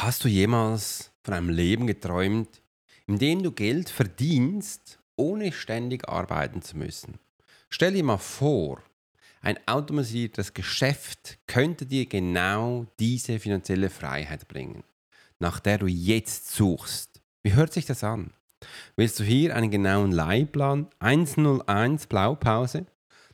Hast du jemals von einem Leben geträumt, in dem du Geld verdienst, ohne ständig arbeiten zu müssen? Stell dir mal vor, ein automatisiertes Geschäft könnte dir genau diese finanzielle Freiheit bringen, nach der du jetzt suchst. Wie hört sich das an? Willst du hier einen genauen Leihplan 101 Blaupause?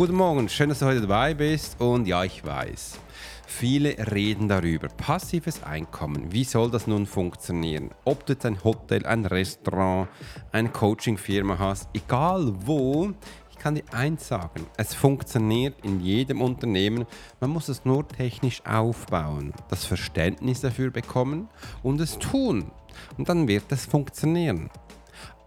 Guten Morgen, schön, dass du heute dabei bist. Und ja, ich weiß, viele reden darüber. Passives Einkommen, wie soll das nun funktionieren? Ob du jetzt ein Hotel, ein Restaurant, eine Coachingfirma hast, egal wo, ich kann dir eins sagen, es funktioniert in jedem Unternehmen. Man muss es nur technisch aufbauen, das Verständnis dafür bekommen und es tun. Und dann wird es funktionieren.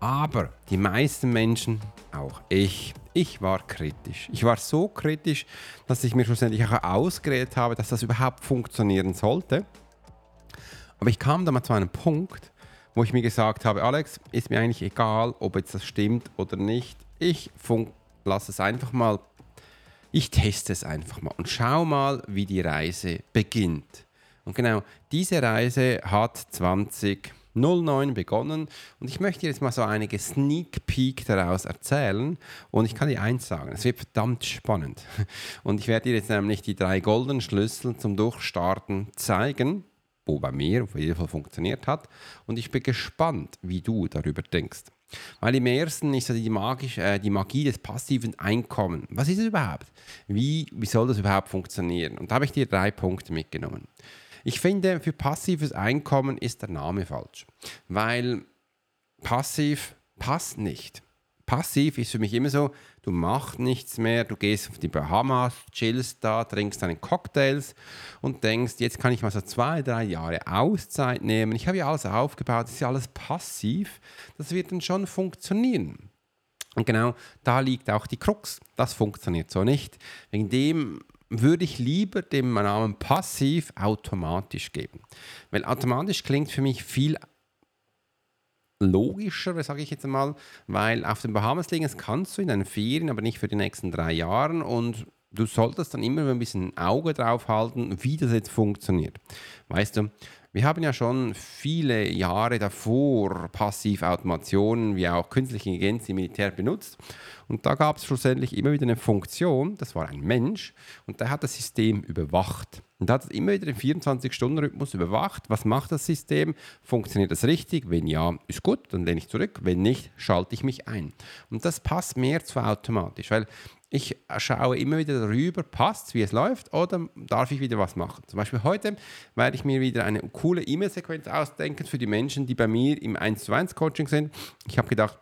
Aber die meisten Menschen, auch ich, ich war kritisch. Ich war so kritisch, dass ich mir schlussendlich auch ausgeredet habe, dass das überhaupt funktionieren sollte. Aber ich kam dann mal zu einem Punkt, wo ich mir gesagt habe, Alex, ist mir eigentlich egal, ob jetzt das stimmt oder nicht. Ich lasse es einfach mal, ich teste es einfach mal und schau mal, wie die Reise beginnt. Und genau diese Reise hat 20 09 begonnen und ich möchte jetzt mal so einige Sneak Peek daraus erzählen und ich kann dir eins sagen, es wird verdammt spannend und ich werde dir jetzt nämlich die drei goldenen Schlüssel zum Durchstarten zeigen, wo bei mir auf jeden Fall funktioniert hat und ich bin gespannt, wie du darüber denkst. Weil im ersten ist ja die, magisch, äh, die Magie des passiven Einkommens. Was ist es überhaupt? Wie, wie soll das überhaupt funktionieren? Und da habe ich dir drei Punkte mitgenommen. Ich finde, für passives Einkommen ist der Name falsch, weil passiv passt nicht. Passiv ist für mich immer so, du machst nichts mehr, du gehst auf die Bahamas, chillst da, trinkst deine Cocktails und denkst, jetzt kann ich mal so zwei, drei Jahre Auszeit nehmen. Ich habe ja alles aufgebaut, das ist ja alles passiv. Das wird dann schon funktionieren. Und genau da liegt auch die Krux. Das funktioniert so nicht. Wegen dem würde ich lieber dem Namen passiv automatisch geben. Weil automatisch klingt für mich viel logischer, sage ich jetzt mal, weil auf den Bahamas liegen, das kannst du in deinen Ferien, aber nicht für die nächsten drei Jahre und du solltest dann immer ein bisschen Auge drauf halten, wie das jetzt funktioniert. Weißt du, wir haben ja schon viele Jahre davor Passivautomationen wie auch künstliche Intelligenz im Militär benutzt. Und da gab es schlussendlich immer wieder eine Funktion, das war ein Mensch, und der hat das System überwacht. Und hat es immer wieder im 24-Stunden-Rhythmus überwacht. Was macht das System? Funktioniert das richtig? Wenn ja, ist gut, dann lehne ich zurück. Wenn nicht, schalte ich mich ein. Und das passt mehr zu automatisch, weil ich schaue immer wieder darüber, passt wie es läuft oder darf ich wieder was machen. Zum Beispiel heute werde ich mir wieder eine coole E-Mail-Sequenz ausdenken für die Menschen, die bei mir im 1 zu 1 Coaching sind. Ich habe gedacht,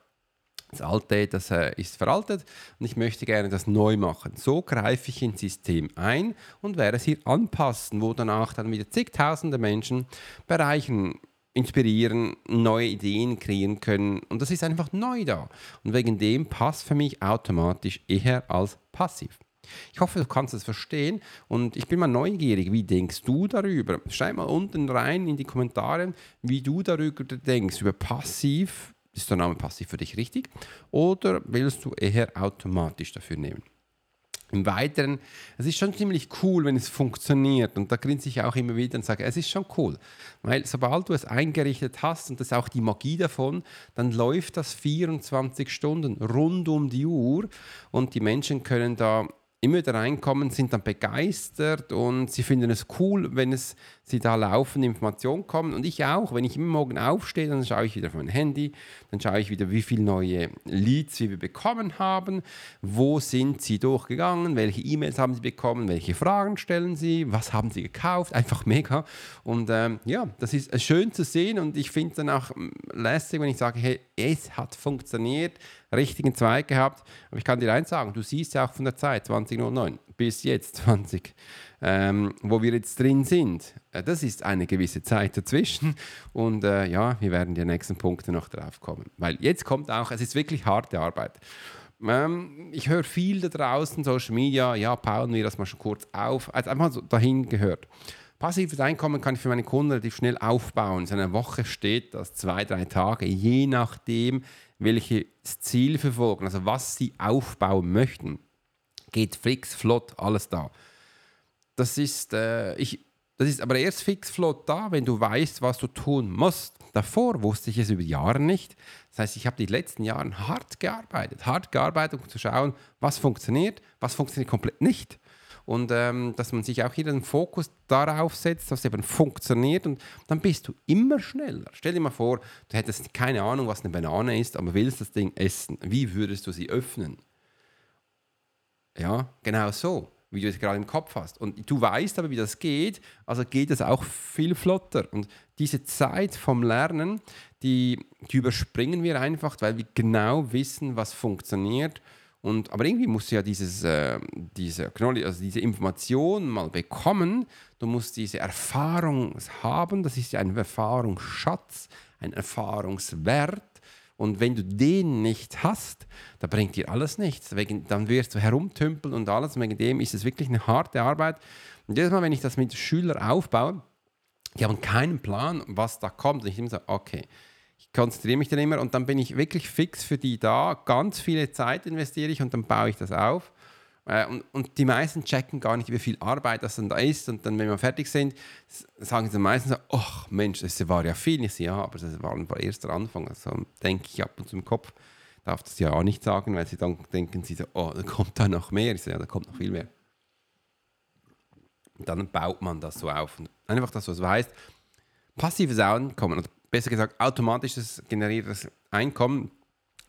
das alte, das äh, ist veraltet und ich möchte gerne das neu machen. So greife ich ins System ein und werde es hier anpassen, wo danach dann wieder zigtausende Menschen bereichen inspirieren, neue Ideen kreieren können. Und das ist einfach neu da. Und wegen dem passt für mich automatisch eher als passiv. Ich hoffe, du kannst es verstehen und ich bin mal neugierig. Wie denkst du darüber? Schreib mal unten rein in die Kommentare, wie du darüber denkst, über passiv. Ist der Name passiv für dich richtig? Oder willst du eher automatisch dafür nehmen? Im Weiteren, es ist schon ziemlich cool, wenn es funktioniert. Und da grinse ich auch immer wieder und sage, es ist schon cool. Weil sobald du es eingerichtet hast, und das ist auch die Magie davon, dann läuft das 24 Stunden rund um die Uhr und die Menschen können da immer wieder reinkommen, sind dann begeistert und sie finden es cool, wenn es sie da laufende Informationen kommen. Und ich auch, wenn ich immer morgen aufstehe, dann schaue ich wieder auf mein Handy, dann schaue ich wieder, wie viele neue Leads wir bekommen haben, wo sind sie durchgegangen, welche E-Mails haben sie bekommen, welche Fragen stellen sie, was haben sie gekauft, einfach mega. Und ähm, ja, das ist schön zu sehen und ich finde dann auch lästig, wenn ich sage, hey, es hat funktioniert, richtigen Zweig gehabt. Aber ich kann dir eins sagen, du siehst ja auch von der Zeit 2009 bis jetzt 20, ähm, wo wir jetzt drin sind. Äh, das ist eine gewisse Zeit dazwischen und äh, ja, wir werden die nächsten Punkte noch drauf kommen. Weil jetzt kommt auch, es ist wirklich harte Arbeit. Ähm, ich höre viel da draußen, Social Media, ja, bauen wir das mal schon kurz auf, also einfach so dahin gehört. Passives Einkommen kann ich für meine Kunden relativ schnell aufbauen. In einer Woche steht das, zwei, drei Tage, je nachdem, welches Ziel verfolgen, also was sie aufbauen möchten. Geht fix, flott, alles da. Das ist, äh, ich, das ist aber erst fix, flott da, wenn du weißt, was du tun musst. Davor wusste ich es über Jahre nicht. Das heißt, ich habe die letzten Jahre hart gearbeitet, hart gearbeitet, um zu schauen, was funktioniert, was funktioniert komplett nicht und ähm, dass man sich auch hier den Fokus darauf setzt, dass eben funktioniert und dann bist du immer schneller. Stell dir mal vor, du hättest keine Ahnung, was eine Banane ist, aber willst das Ding essen. Wie würdest du sie öffnen? Ja, genau so, wie du es gerade im Kopf hast. Und du weißt aber, wie das geht, also geht es auch viel flotter. Und diese Zeit vom Lernen, die, die überspringen wir einfach, weil wir genau wissen, was funktioniert und, aber irgendwie musst du ja dieses, äh, diese, also diese Information mal bekommen. Du musst diese Erfahrung haben. Das ist ja ein Erfahrungsschatz, ein Erfahrungswert. Und wenn du den nicht hast, da bringt dir alles nichts. Dann wirst du herumtümpeln und alles. Wegen dem ist es wirklich eine harte Arbeit. Und jedes Mal, wenn ich das mit Schülern aufbaue, die haben keinen Plan, was da kommt. Und ich immer so, okay, konzentriere mich dann immer und dann bin ich wirklich fix für die da. Ganz viele Zeit investiere ich und dann baue ich das auf. Äh, und, und, die meisten checken gar nicht, wie viel Arbeit das dann da ist. Und dann, wenn wir fertig sind, sagen sie meistens so, ach Mensch, das war ja viel. Ich sage, ja, aber das war ein erster Anfang. Also denke ich ab und zu im Kopf, darf das ja auch nicht sagen, weil sie dann denken sie so, oh, da kommt da noch mehr. Ich sage, ja, da kommt noch viel mehr. Und dann baut man das so auf. Und einfach, dass du es weißt, passives Einkommen oder besser gesagt, automatisches generiertes Einkommen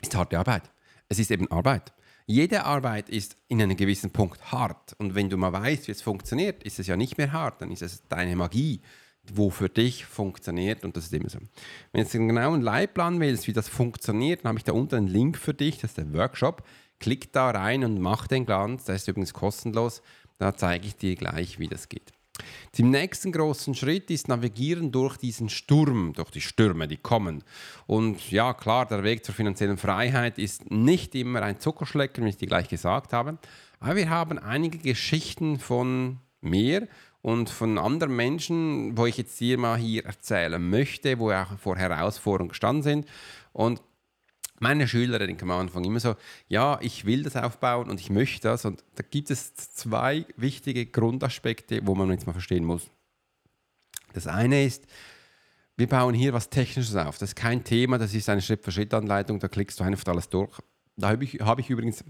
ist harte Arbeit. Es ist eben Arbeit. Jede Arbeit ist in einem gewissen Punkt hart. Und wenn du mal weißt, wie es funktioniert, ist es ja nicht mehr hart. Dann ist es deine Magie, wo für dich funktioniert. Und das ist immer so. Wenn du einen genauen Leitplan willst, wie das funktioniert, dann habe ich da unten einen Link für dich. Das ist der Workshop. Klick da rein und mach den Glanz. Der ist übrigens kostenlos. Da zeige ich dir gleich, wie das geht. Zum nächsten großen Schritt ist Navigieren durch diesen Sturm, durch die Stürme, die kommen. Und ja, klar, der Weg zur finanziellen Freiheit ist nicht immer ein Zuckerschlecken, wie ich dir gleich gesagt habe. Aber wir haben einige Geschichten von mir und von anderen Menschen, wo ich jetzt dir mal hier erzählen möchte, wo auch vor Herausforderungen gestanden sind. Und meine Schüler denken am Anfang immer so, ja, ich will das aufbauen und ich möchte das. Und da gibt es zwei wichtige Grundaspekte, wo man jetzt mal verstehen muss. Das eine ist, wir bauen hier was Technisches auf. Das ist kein Thema, das ist eine Schritt-für-Schritt-Anleitung, da klickst du einfach alles durch. Da habe ich, hab ich übrigens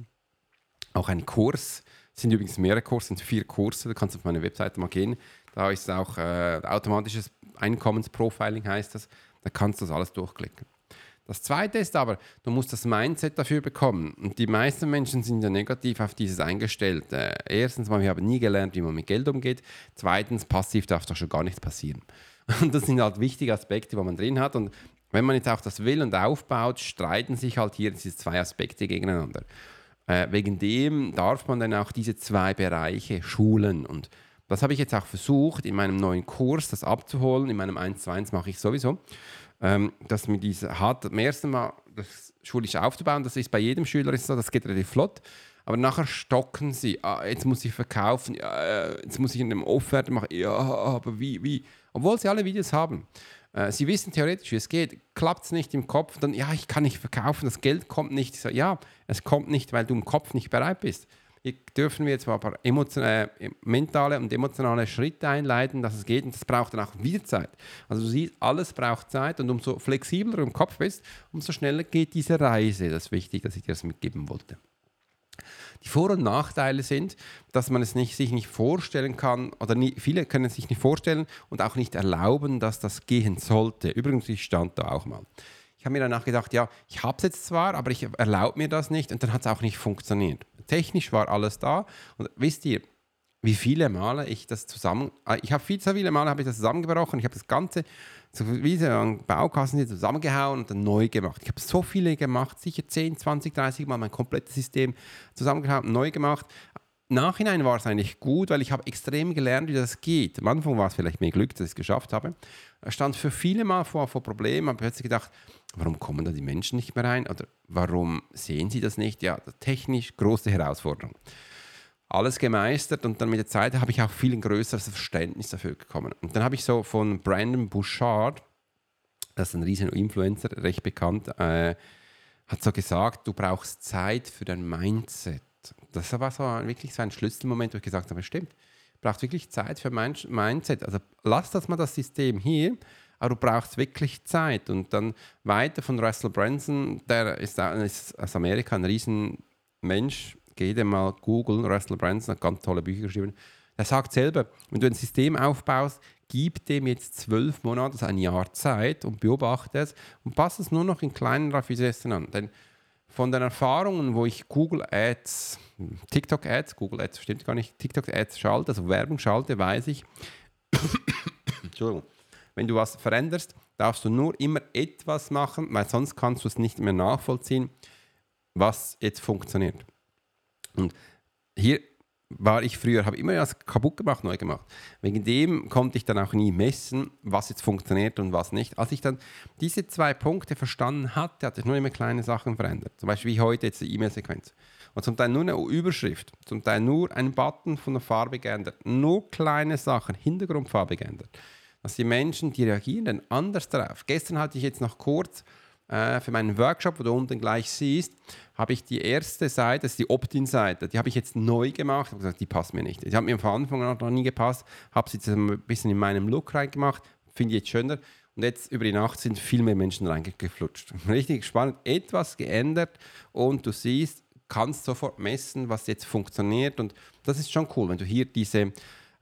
auch einen Kurs, es sind übrigens mehrere Kurse, sind vier Kurse, da kannst du auf meine Webseite mal gehen. Da ist auch äh, automatisches Einkommensprofiling heißt das, da kannst du das alles durchklicken. Das Zweite ist aber, du musst das Mindset dafür bekommen. Und die meisten Menschen sind ja negativ auf dieses eingestellt. Äh, erstens wir haben nie gelernt, wie man mit Geld umgeht. Zweitens, passiv darf doch schon gar nichts passieren. Und das sind halt wichtige Aspekte, die man drin hat. Und wenn man jetzt auch das will und aufbaut, streiten sich halt hier diese zwei Aspekte gegeneinander. Äh, wegen dem darf man dann auch diese zwei Bereiche schulen. Und das habe ich jetzt auch versucht, in meinem neuen Kurs das abzuholen. In meinem 1 zu 1 mache ich sowieso ähm, dass man diese hat, am ersten Mal das schulisch aufzubauen, das ist bei jedem Schüler so, das geht relativ flott. Aber nachher stocken sie. Ah, jetzt muss ich verkaufen, ja, äh, jetzt muss ich in einem Offerte machen. Ja, aber wie, wie? Obwohl sie alle Videos haben. Äh, sie wissen theoretisch, wie es geht. Klappt es nicht im Kopf, dann, ja, ich kann nicht verkaufen, das Geld kommt nicht. So, ja, es kommt nicht, weil du im Kopf nicht bereit bist. Dürfen wir jetzt paar äh, mentale und emotionale Schritte einleiten, dass es geht und das braucht dann auch wieder Zeit. Also du siehst, alles braucht Zeit und umso flexibler du im Kopf bist, umso schneller geht diese Reise. Das ist wichtig, dass ich dir das mitgeben wollte. Die Vor- und Nachteile sind, dass man es nicht, sich nicht vorstellen kann, oder nie, viele können es sich nicht vorstellen und auch nicht erlauben, dass das gehen sollte. Übrigens, ich stand da auch mal. Ich habe mir danach gedacht, ja, ich habe es jetzt zwar, aber ich erlaube mir das nicht und dann hat es auch nicht funktioniert. Technisch war alles da und wisst ihr, wie viele Male ich das zusammen, äh, ich habe viel zu viele Male habe ich das zusammengebrochen, ich habe das Ganze so wie so ein Baukasten zusammengehauen und dann neu gemacht. Ich habe so viele gemacht, sicher 10, 20, 30 Mal mein komplettes System zusammengehauen, neu gemacht. Nachhinein war es eigentlich gut, weil ich habe extrem gelernt, wie das geht. Am Anfang war es vielleicht mehr Glück, dass ich es geschafft habe. Ich stand für viele Mal vor, vor Problemen, habe plötzlich gedacht, warum kommen da die Menschen nicht mehr rein oder warum sehen sie das nicht? Ja, technisch große Herausforderung alles gemeistert und dann mit der Zeit habe ich auch viel ein größeres Verständnis dafür bekommen. Und dann habe ich so von Brandon Bouchard, das ist ein riesen Influencer, recht bekannt, äh, hat so gesagt, du brauchst Zeit für dein Mindset. Das war so wirklich so ein Schlüsselmoment, wo ich gesagt habe, stimmt, du brauchst wirklich Zeit für mein Mindset. Also lass das mal das System hier, aber du brauchst wirklich Zeit. Und dann weiter von Russell Branson, der ist, ist aus Amerika ein riesen Mensch, geh dir mal googeln, Russell Branson hat ganz tolle Bücher geschrieben. Er sagt selber, wenn du ein System aufbaust, gib dem jetzt zwölf Monate, also ein Jahr Zeit und beobachte es und passe es nur noch in kleinen Raffinessen an. Denn von den Erfahrungen, wo ich Google Ads, TikTok Ads, Google Ads stimmt gar nicht, TikTok Ads schalte, also Werbung schalte, weiß ich, Entschuldigung, wenn du was veränderst, darfst du nur immer etwas machen, weil sonst kannst du es nicht mehr nachvollziehen, was jetzt funktioniert. Und hier war ich früher, habe immer was kaputt gemacht, neu gemacht. Wegen dem konnte ich dann auch nie messen, was jetzt funktioniert und was nicht. Als ich dann diese zwei Punkte verstanden hatte, hatte ich nur immer kleine Sachen verändert. Zum Beispiel wie heute jetzt die E-Mail-Sequenz. Und zum Teil nur eine Überschrift, zum Teil nur ein Button von der Farbe geändert. Nur kleine Sachen, Hintergrundfarbe geändert. Dass die Menschen, die reagieren dann anders darauf. Gestern hatte ich jetzt noch kurz äh, für meinen Workshop, wo du unten gleich siehst, habe ich die erste Seite, das ist die Opt-in-Seite, die habe ich jetzt neu gemacht. Gesagt, die passt mir nicht. Die hat mir von Anfang an noch nie gepasst, habe sie jetzt ein bisschen in meinem Look reingemacht, finde ich jetzt schöner. Und jetzt über die Nacht sind viel mehr Menschen reingeflutscht. Richtig spannend, etwas geändert und du siehst, kannst sofort messen, was jetzt funktioniert. Und das ist schon cool, wenn du hier diese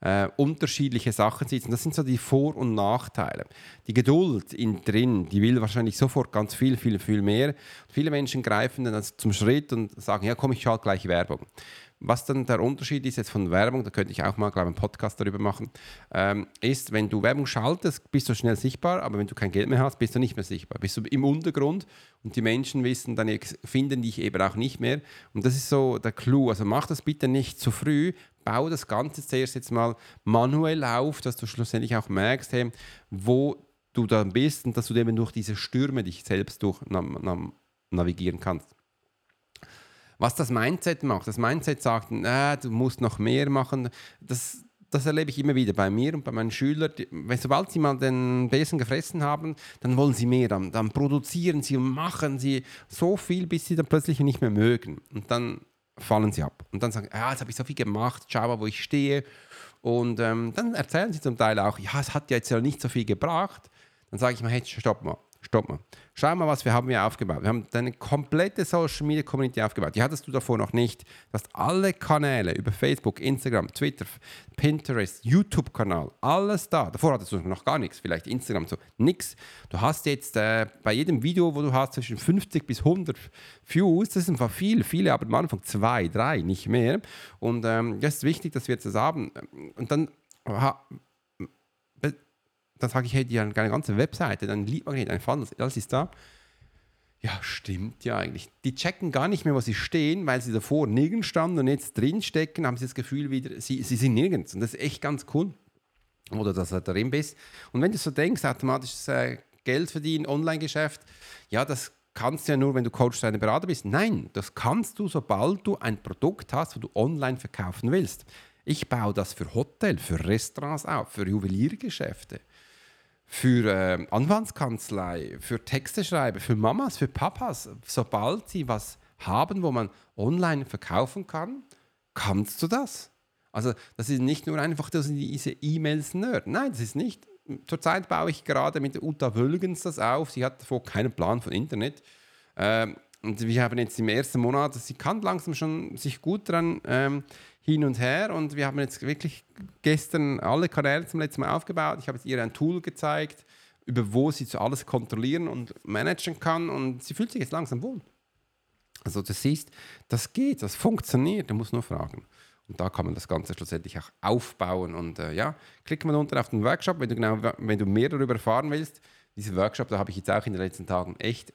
äh, unterschiedliche Sachen. Und das sind so die Vor- und Nachteile. Die Geduld in drin, die will wahrscheinlich sofort ganz viel, viel, viel mehr. Viele Menschen greifen dann zum Schritt und sagen, ja komm, ich schalte gleich Werbung. Was dann der Unterschied ist jetzt von Werbung, da könnte ich auch mal, glaube ich, einen Podcast darüber machen, ähm, ist, wenn du Werbung schaltest, bist du schnell sichtbar, aber wenn du kein Geld mehr hast, bist du nicht mehr sichtbar. Bist du im Untergrund und die Menschen wissen, dann finden dich eben auch nicht mehr. Und das ist so der Clou. Also mach das bitte nicht zu früh, bau das Ganze zuerst jetzt mal manuell auf, dass du schlussendlich auch merkst, hey, wo du da bist und dass du eben durch diese Stürme dich selbst durch navigieren kannst. Was das Mindset macht, das Mindset sagt, äh, du musst noch mehr machen, das, das erlebe ich immer wieder bei mir und bei meinen Schülern. Die, sobald sie mal den Besen gefressen haben, dann wollen sie mehr. Dann, dann produzieren sie und machen sie so viel, bis sie dann plötzlich nicht mehr mögen. Und dann fallen sie ab. Und dann sagen, ja, jetzt habe ich so viel gemacht, schau mal, wo ich stehe. Und ähm, dann erzählen sie zum Teil auch, ja, es hat ja jetzt ja nicht so viel gebracht. Dann sage ich mal, hey, stopp mal stopp mal. Schau mal, was wir haben hier aufgebaut. Wir haben deine komplette Social Media Community aufgebaut. Die hattest du davor noch nicht. Du hast alle Kanäle über Facebook, Instagram, Twitter, Pinterest, YouTube-Kanal, alles da. Davor hattest du noch gar nichts. Vielleicht Instagram so, nix. Du hast jetzt äh, bei jedem Video, wo du hast, zwischen 50 bis 100 Views. Das ist einfach viel. Viele haben am Anfang zwei, drei, nicht mehr. Und ähm, das ist wichtig, dass wir jetzt das haben. Und dann dann sage ich, hey, die haben eine ganze Webseite, dann Leadmagnet, ein Funnel, alles ist da. Ja, stimmt ja eigentlich. Die checken gar nicht mehr, wo sie stehen, weil sie davor nirgends standen und jetzt drin stecken, haben sie das Gefühl wieder, sie, sie sind nirgends. Und das ist echt ganz cool. Oder dass du drin bist. Und wenn du so denkst, automatisch äh, Geld verdienen, Online-Geschäft, ja, das kannst du ja nur, wenn du Coach deine Berater bist. Nein, das kannst du, sobald du ein Produkt hast, wo du online verkaufen willst. Ich baue das für Hotel, für Restaurants auf, für Juweliergeschäfte für äh, Anwaltskanzlei, für Texte schreiben, für Mamas, für Papas. Sobald sie was haben, wo man online verkaufen kann, kannst du das. Also das ist nicht nur einfach dass diese E-Mails nerd. Nein, das ist nicht. Zurzeit baue ich gerade mit Uta Wölgens das auf. Sie hat davor keinen Plan von Internet. Ähm, und wir haben jetzt im ersten Monat, sie kann langsam schon sich gut dran ähm, hin und her und wir haben jetzt wirklich gestern alle Kanäle zum letzten Mal aufgebaut. Ich habe ihr ein Tool gezeigt, über wo sie so alles kontrollieren und managen kann und sie fühlt sich jetzt langsam wohl. Also du siehst, das geht, das funktioniert, du musst nur fragen. Und da kann man das Ganze schlussendlich auch aufbauen. Und äh, ja, klick mal unten auf den Workshop, wenn du, genau, wenn du mehr darüber erfahren willst. Diesen Workshop, da habe ich jetzt auch in den letzten Tagen echt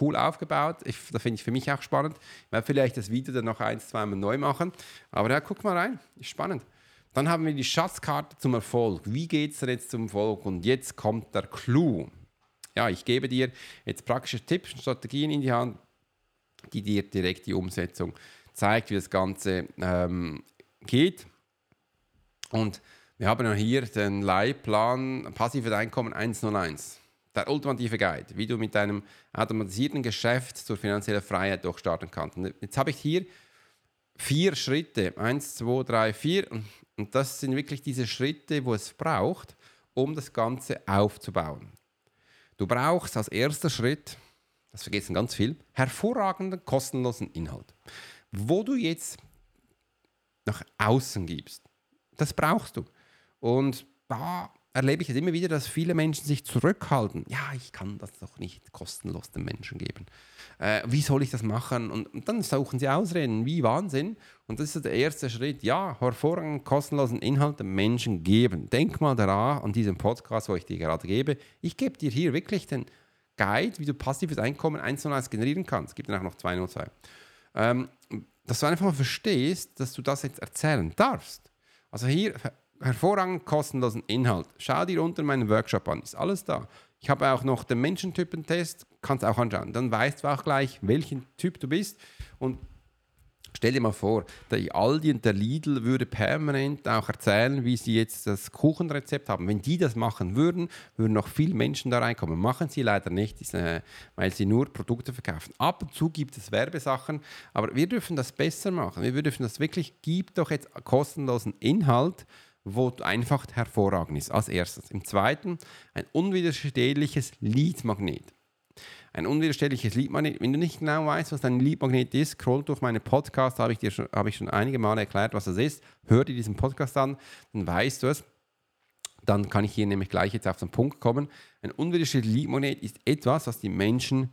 cool aufgebaut. Ich, da finde ich für mich auch spannend. Ich werde vielleicht das Video dann noch ein, zweimal neu machen. Aber ja, guck mal rein, ist spannend. Dann haben wir die Schatzkarte zum Erfolg. Wie geht es denn jetzt zum Erfolg? Und jetzt kommt der Clou. Ja, ich gebe dir jetzt praktische Tipps und Strategien in die Hand, die dir direkt die Umsetzung zeigt, wie das Ganze ähm, geht. Und wir haben ja hier den Leitplan Passives Einkommen 101 der ultimative Guide, wie du mit deinem automatisierten Geschäft zur finanziellen Freiheit durchstarten kannst. Und jetzt habe ich hier vier Schritte. Eins, zwei, drei, vier. Und das sind wirklich diese Schritte, wo es braucht, um das Ganze aufzubauen. Du brauchst als erster Schritt, das vergessen ganz viel, hervorragenden, kostenlosen Inhalt. Wo du jetzt nach außen gibst. Das brauchst du. Und da erlebe ich es immer wieder, dass viele Menschen sich zurückhalten. Ja, ich kann das doch nicht kostenlos den Menschen geben. Äh, wie soll ich das machen? Und, und, dann suchen sie Ausreden, wie Wahnsinn. Und das ist der erste Schritt. Ja, hervorragenden, kostenlosen Inhalt den Menschen geben. Denk mal daran, an diesem Podcast, wo ich dir gerade gebe. Ich gebe dir hier wirklich den Guide, wie du passives Einkommen eins und eins generieren kannst. Es gibt dann auch noch 202. Ähm, dass du einfach mal verstehst, dass du das jetzt erzählen darfst. Also hier hervorragend kostenlosen Inhalt. Schau dir unter meinen Workshop an, ist alles da. Ich habe auch noch den Menschentypentest, kannst auch anschauen. Dann weißt du auch gleich, welchen Typ du bist. Und stell dir mal vor, der Aldi und der Lidl würde permanent auch erzählen, wie sie jetzt das Kuchenrezept haben. Wenn die das machen würden, würden noch viele Menschen da reinkommen. Machen sie leider nicht, äh, weil sie nur Produkte verkaufen. Ab und zu gibt es Werbesachen, aber wir dürfen das besser machen. Wir dürfen das wirklich, gib doch jetzt kostenlosen Inhalt wo einfach hervorragend ist. Als erstes. Im zweiten, ein unwiderstehliches Leadmagnet. Ein unwiderstehliches Leadmagnet. Wenn du nicht genau weißt, was ein Leadmagnet ist, scroll durch meine Podcast, habe ich dir schon, habe ich schon einige Male erklärt, was das ist. Hör dir diesen Podcast an, dann weißt du es. Dann kann ich hier nämlich gleich jetzt auf den Punkt kommen. Ein unwiderstehliches Leadmagnet ist etwas, was die Menschen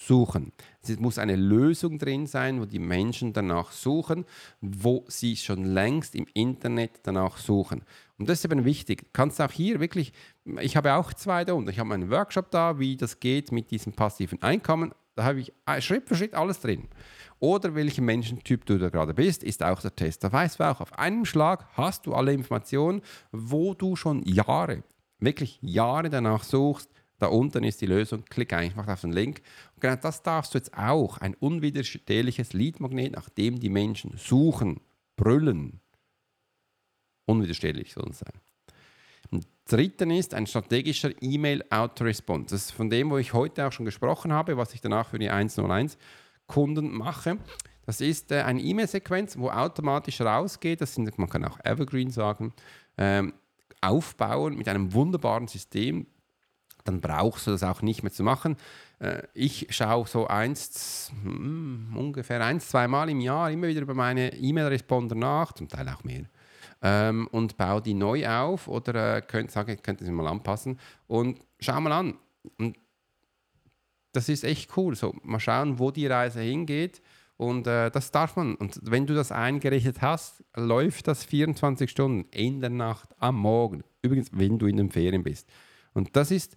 suchen. Es muss eine Lösung drin sein, wo die Menschen danach suchen, wo sie schon längst im Internet danach suchen. Und das ist eben wichtig. Kannst auch hier wirklich, ich habe auch zwei da unten. Ich habe meinen Workshop da, wie das geht mit diesem passiven Einkommen. Da habe ich Schritt für Schritt alles drin. Oder welcher Menschentyp du da gerade bist, ist auch der Test. Da weißt du auch, auf einem Schlag hast du alle Informationen, wo du schon Jahre, wirklich Jahre danach suchst, da unten ist die Lösung. Klick einfach auf den Link. Und genau das darfst du jetzt auch. Ein unwiderstehliches Leadmagnet, nach dem die Menschen suchen, brüllen. Unwiderstehlich soll es sein. Und dritten ist ein strategischer E-Mail-Autorespond. Das ist von dem, wo ich heute auch schon gesprochen habe, was ich danach für die 101-Kunden mache. Das ist äh, eine E-Mail-Sequenz, wo automatisch rausgeht. Das sind, man kann auch Evergreen sagen. Ähm, aufbauen mit einem wunderbaren System, dann brauchst du das auch nicht mehr zu machen. Äh, ich schaue so eins, hm, ungefähr eins, zwei Mal im Jahr immer wieder über meine E-Mail-Responder nach, zum Teil auch mehr, ähm, und baue die neu auf oder äh, könnt, sage, könnt ihr mal anpassen und schau mal an. Und das ist echt cool. So, mal schauen, wo die Reise hingeht. Und äh, das darf man. Und wenn du das eingerichtet hast, läuft das 24 Stunden in der Nacht, am Morgen. Übrigens, wenn du in den Ferien bist. Und das ist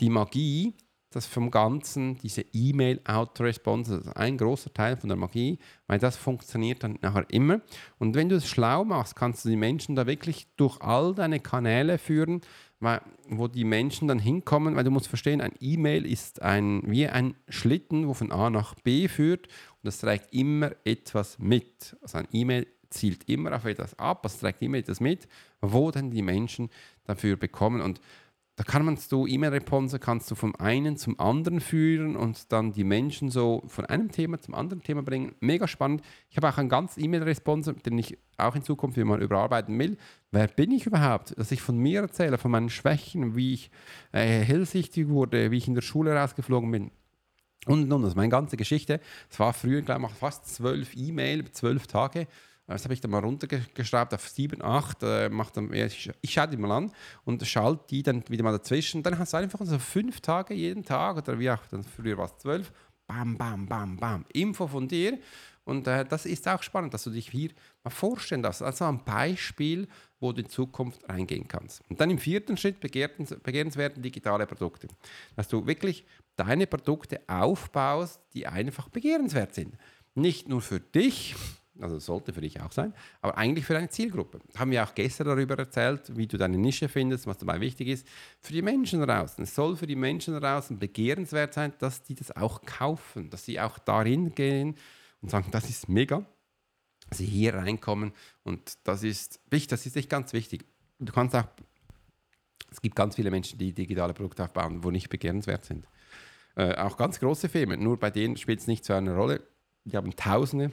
die Magie, das vom Ganzen, diese E-Mail-Autorespons, das ist ein großer Teil von der Magie, weil das funktioniert dann nachher immer. Und wenn du es schlau machst, kannst du die Menschen da wirklich durch all deine Kanäle führen, weil, wo die Menschen dann hinkommen, weil du musst verstehen, ein E-Mail ist ein, wie ein Schlitten, wo von A nach B führt und das trägt immer etwas mit. Also ein E-Mail zielt immer auf etwas ab, es trägt immer etwas mit, wo dann die Menschen dafür bekommen. Und da kann man so E-Mail-Response kannst du vom einen zum anderen führen und dann die Menschen so von einem Thema zum anderen Thema bringen. Mega spannend. Ich habe auch einen ganz E-Mail-Response, den ich auch in Zukunft mal überarbeiten will. Wer bin ich überhaupt? Dass ich von mir erzähle, von meinen Schwächen, wie ich äh, hellsichtig wurde, wie ich in der Schule rausgeflogen bin. Und nun, also meine ganze Geschichte, es war früher, glaube ich, fast zwölf E-Mail, zwölf Tage. Das habe ich dann mal runtergeschraubt auf 7, 8. Äh, dann, ich, ich schaue die mal an und schalte die dann wieder mal dazwischen. Dann hast du einfach so fünf Tage jeden Tag oder wie auch, dann früher war es zwölf. Bam, bam, bam, bam. Info von dir. Und äh, das ist auch spannend, dass du dich hier mal vorstellen darfst. Also ein Beispiel, wo du in Zukunft reingehen kannst. Und dann im vierten Schritt begehrenswerte digitale Produkte. Dass du wirklich deine Produkte aufbaust, die einfach begehrenswert sind. Nicht nur für dich, also sollte für dich auch sein, aber eigentlich für deine Zielgruppe. Haben wir auch gestern darüber erzählt, wie du deine Nische findest, was dabei wichtig ist. Für die Menschen draußen. Es soll für die Menschen draußen begehrenswert sein, dass die das auch kaufen, dass sie auch darin gehen und sagen, das ist mega, dass sie hier reinkommen und das ist wichtig, das ist echt ganz wichtig. Du kannst auch, es gibt ganz viele Menschen, die digitale Produkte aufbauen, wo nicht begehrenswert sind. Äh, auch ganz große Firmen, nur bei denen spielt es nicht so eine Rolle. Die haben Tausende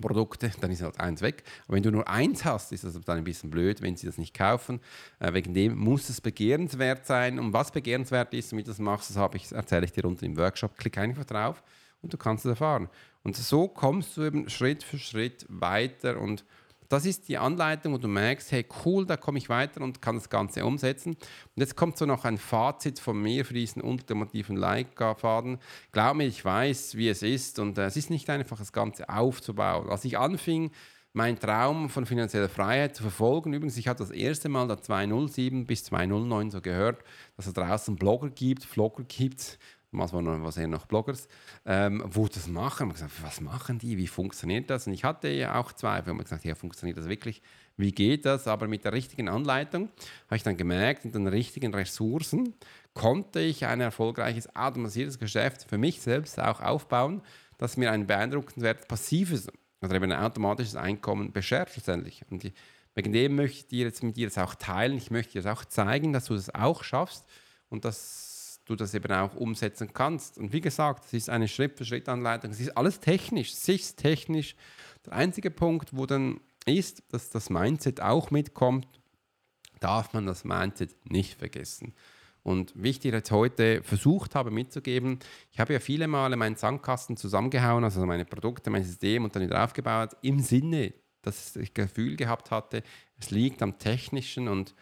Produkte, dann ist halt eins weg. Aber wenn du nur eins hast, ist das dann ein bisschen blöd, wenn sie das nicht kaufen. Äh, wegen dem muss es begehrenswert sein. Und was begehrenswert ist wie du das machst, das ich, erzähle ich dir unten im Workshop. Klick einfach drauf und du kannst es erfahren. Und so kommst du eben Schritt für Schritt weiter und das ist die Anleitung, wo du merkst, hey cool, da komme ich weiter und kann das Ganze umsetzen. Und jetzt kommt so noch ein Fazit von mir für diesen ultimativen Leica-Faden. Glaub mir, ich weiß, wie es ist und äh, es ist nicht einfach, das Ganze aufzubauen. Als ich anfing, mein Traum von finanzieller Freiheit zu verfolgen. Übrigens, ich hatte das erste Mal da 207 bis 209 so gehört, dass es draußen Blogger gibt, Vlogger gibt, damals waren noch, was eher noch Bloggers, ähm, wo das machen. Ich gesagt, was machen die? Wie funktioniert das? Und ich hatte ja auch Zweifel. Ich habe gesagt, ja, funktioniert das wirklich? Wie geht das? Aber mit der richtigen Anleitung habe ich dann gemerkt, mit den richtigen Ressourcen konnte ich ein erfolgreiches automatisiertes Geschäft für mich selbst auch aufbauen, das mir ein beeindruckenswert passives oder eben ein automatisches Einkommen beschert schlussendlich. Und die, wegen dem möchte ich dir jetzt mit dir das auch teilen. Ich möchte dir das auch zeigen, dass du das auch schaffst und dass du das eben auch umsetzen kannst. Und wie gesagt, es ist eine Schritt-für-Schritt-Anleitung. Es ist alles technisch, sich technisch. Der einzige Punkt, wo dann ist, dass das Mindset auch mitkommt, darf man das Mindset nicht vergessen. Und wie ich jetzt heute versucht habe mitzugeben, ich habe ja viele Male meinen Sandkasten zusammengehauen, also meine Produkte, mein System und dann wieder aufgebaut, im Sinne, dass ich das Gefühl gehabt hatte, es liegt am Technischen und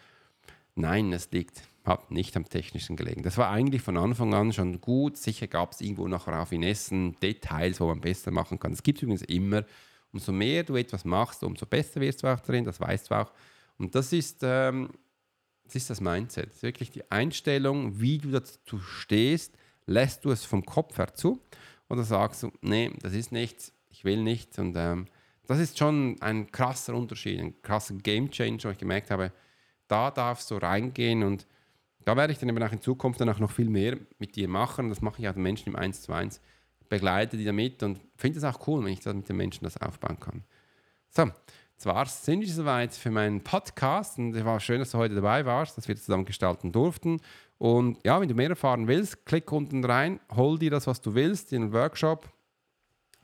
nein, es liegt hat nicht am Technischen gelegen. Das war eigentlich von Anfang an schon gut. Sicher gab es irgendwo noch Raffinessen, Details, wo man besser machen kann. Das gibt es übrigens immer. Umso mehr du etwas machst, umso besser wirst du auch drin, das weißt du auch. Und das ist, ähm, das, ist das Mindset. Das ist wirklich die Einstellung, wie du dazu stehst. Lässt du es vom Kopf her zu oder sagst du, nee, das ist nichts, ich will nichts. Und ähm, das ist schon ein krasser Unterschied, ein krasser Game Changer, wo ich gemerkt habe, da darfst du reingehen und da werde ich dann eben auch in Zukunft dann noch viel mehr mit dir machen. Das mache ich auch den Menschen im 1 zu 1. Begleite die damit und finde es auch cool, wenn ich da mit den Menschen das aufbauen kann. So, jetzt war es ziemlich soweit für meinen Podcast und es war schön, dass du heute dabei warst, dass wir zusammen gestalten durften. Und ja, wenn du mehr erfahren willst, klick unten rein, hol dir das, was du willst, in den Workshop.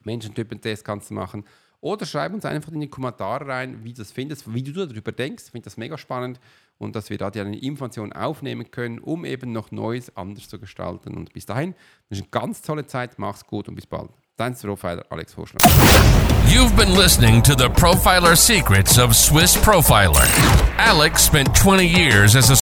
Menschentypen-Test kannst du machen. Oder schreib uns einfach in die Kommentare rein, wie du das findest, wie du darüber denkst. Ich finde das mega spannend und dass wir da die Informationen aufnehmen können, um eben noch Neues anders zu gestalten. Und bis dahin, das ist eine ganz tolle Zeit, mach's gut und bis bald. Dein Profiler Alex Vorschlag. You've been listening to the Profiler Secrets of Swiss Profiler. Alex spent 20 years as a